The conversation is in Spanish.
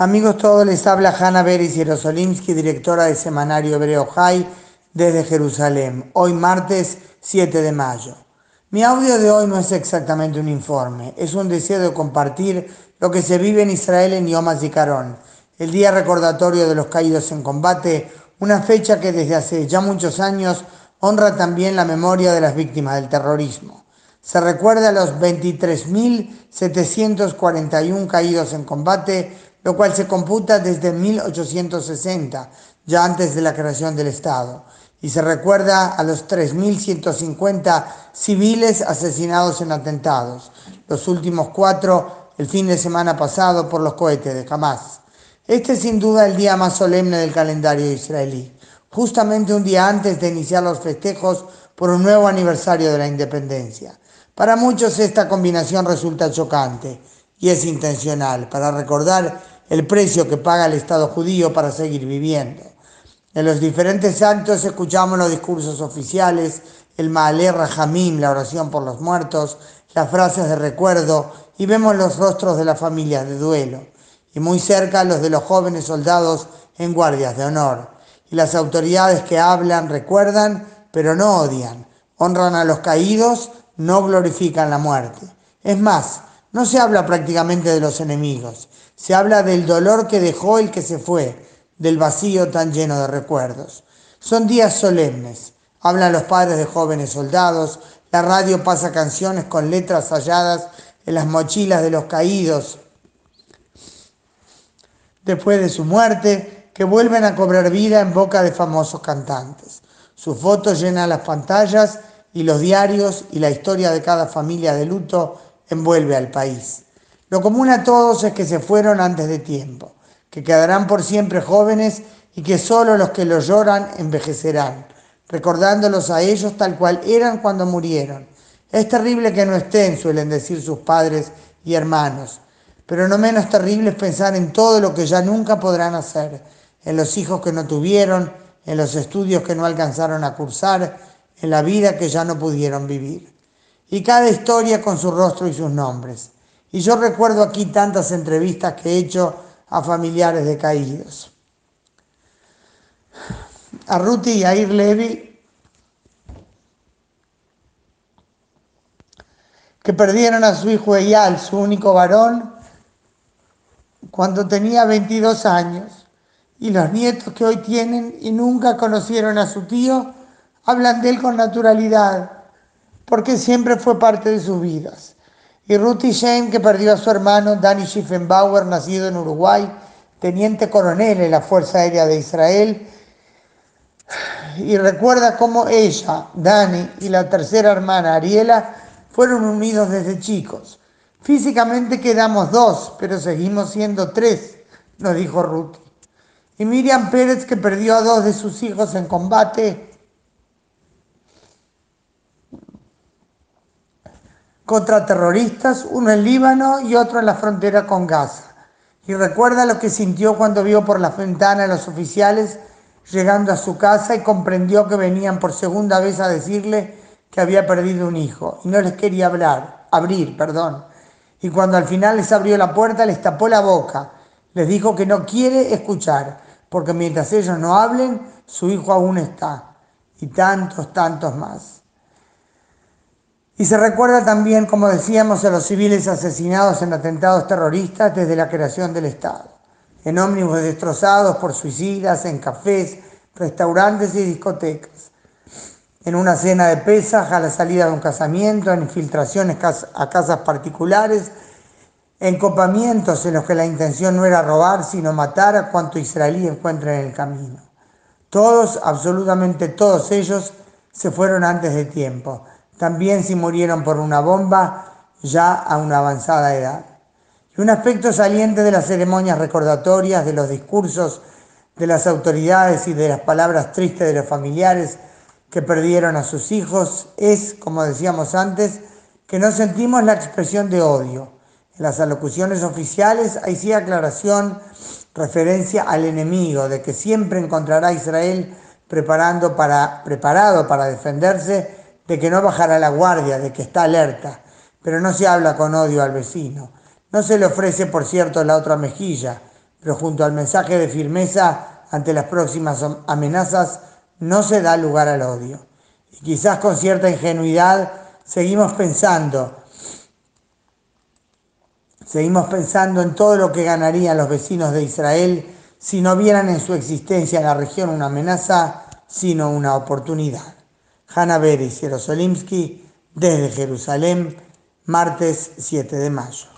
Amigos todos, les habla Hanna Beris Yerosolimsky, directora del semanario Hebreo High desde Jerusalén, hoy martes 7 de mayo. Mi audio de hoy no es exactamente un informe, es un deseo de compartir lo que se vive en Israel en Yom HaZikaron, el día recordatorio de los caídos en combate, una fecha que desde hace ya muchos años honra también la memoria de las víctimas del terrorismo. Se recuerda a los 23.741 caídos en combate, lo cual se computa desde 1860, ya antes de la creación del Estado, y se recuerda a los 3.150 civiles asesinados en atentados, los últimos cuatro el fin de semana pasado por los cohetes de Hamas. Este es sin duda el día más solemne del calendario israelí, justamente un día antes de iniciar los festejos por un nuevo aniversario de la independencia. Para muchos esta combinación resulta chocante y es intencional, para recordar el precio que paga el Estado judío para seguir viviendo. En los diferentes actos escuchamos los discursos oficiales, el Maaleh Rahamim, la oración por los muertos, las frases de recuerdo y vemos los rostros de las familias de duelo y muy cerca los de los jóvenes soldados en guardias de honor. Y las autoridades que hablan recuerdan, pero no odian, honran a los caídos, no glorifican la muerte. Es más, no se habla prácticamente de los enemigos, se habla del dolor que dejó el que se fue, del vacío tan lleno de recuerdos. Son días solemnes. Hablan los padres de jóvenes soldados, la radio pasa canciones con letras halladas en las mochilas de los caídos después de su muerte, que vuelven a cobrar vida en boca de famosos cantantes. Sus fotos llenan las pantallas y los diarios y la historia de cada familia de luto envuelve al país. Lo común a todos es que se fueron antes de tiempo, que quedarán por siempre jóvenes y que solo los que lo lloran envejecerán, recordándolos a ellos tal cual eran cuando murieron. Es terrible que no estén, suelen decir sus padres y hermanos, pero no menos terrible es pensar en todo lo que ya nunca podrán hacer, en los hijos que no tuvieron, en los estudios que no alcanzaron a cursar, en la vida que ya no pudieron vivir. Y cada historia con su rostro y sus nombres. Y yo recuerdo aquí tantas entrevistas que he hecho a familiares de caídos. A Ruti y a Ir Levy, que perdieron a su hijo Eyal, su único varón, cuando tenía 22 años, y los nietos que hoy tienen y nunca conocieron a su tío, hablan de él con naturalidad, porque siempre fue parte de sus vidas y Ruthie Shane, que perdió a su hermano Danny Schiffenbauer, nacido en Uruguay, teniente coronel en la Fuerza Aérea de Israel. Y recuerda cómo ella, Dani y la tercera hermana Ariela fueron unidos desde chicos. Físicamente quedamos dos, pero seguimos siendo tres, nos dijo Ruthie. Y Miriam Pérez, que perdió a dos de sus hijos en combate, contra terroristas, uno en Líbano y otro en la frontera con Gaza. Y recuerda lo que sintió cuando vio por la ventana a los oficiales llegando a su casa y comprendió que venían por segunda vez a decirle que había perdido un hijo y no les quería hablar, abrir, perdón. Y cuando al final les abrió la puerta, les tapó la boca, les dijo que no quiere escuchar, porque mientras ellos no hablen, su hijo aún está. Y tantos, tantos más. Y se recuerda también, como decíamos, a los civiles asesinados en atentados terroristas desde la creación del Estado, en ómnibus destrozados por suicidas, en cafés, restaurantes y discotecas, en una cena de pesas, a la salida de un casamiento, en infiltraciones a casas particulares, en copamientos en los que la intención no era robar, sino matar a cuanto israelí encuentre en el camino. Todos, absolutamente todos ellos, se fueron antes de tiempo también si murieron por una bomba ya a una avanzada edad. Y un aspecto saliente de las ceremonias recordatorias, de los discursos de las autoridades y de las palabras tristes de los familiares que perdieron a sus hijos es, como decíamos antes, que no sentimos la expresión de odio. En las alocuciones oficiales hay sí aclaración, referencia al enemigo, de que siempre encontrará a Israel preparando para, preparado para defenderse de que no bajará la guardia, de que está alerta, pero no se habla con odio al vecino. No se le ofrece, por cierto, la otra mejilla, pero junto al mensaje de firmeza ante las próximas amenazas no se da lugar al odio. Y quizás con cierta ingenuidad seguimos pensando, seguimos pensando en todo lo que ganarían los vecinos de Israel si no vieran en su existencia en la región una amenaza, sino una oportunidad. Hanna Beris Jerosolimsky, desde Jerusalén, martes 7 de mayo.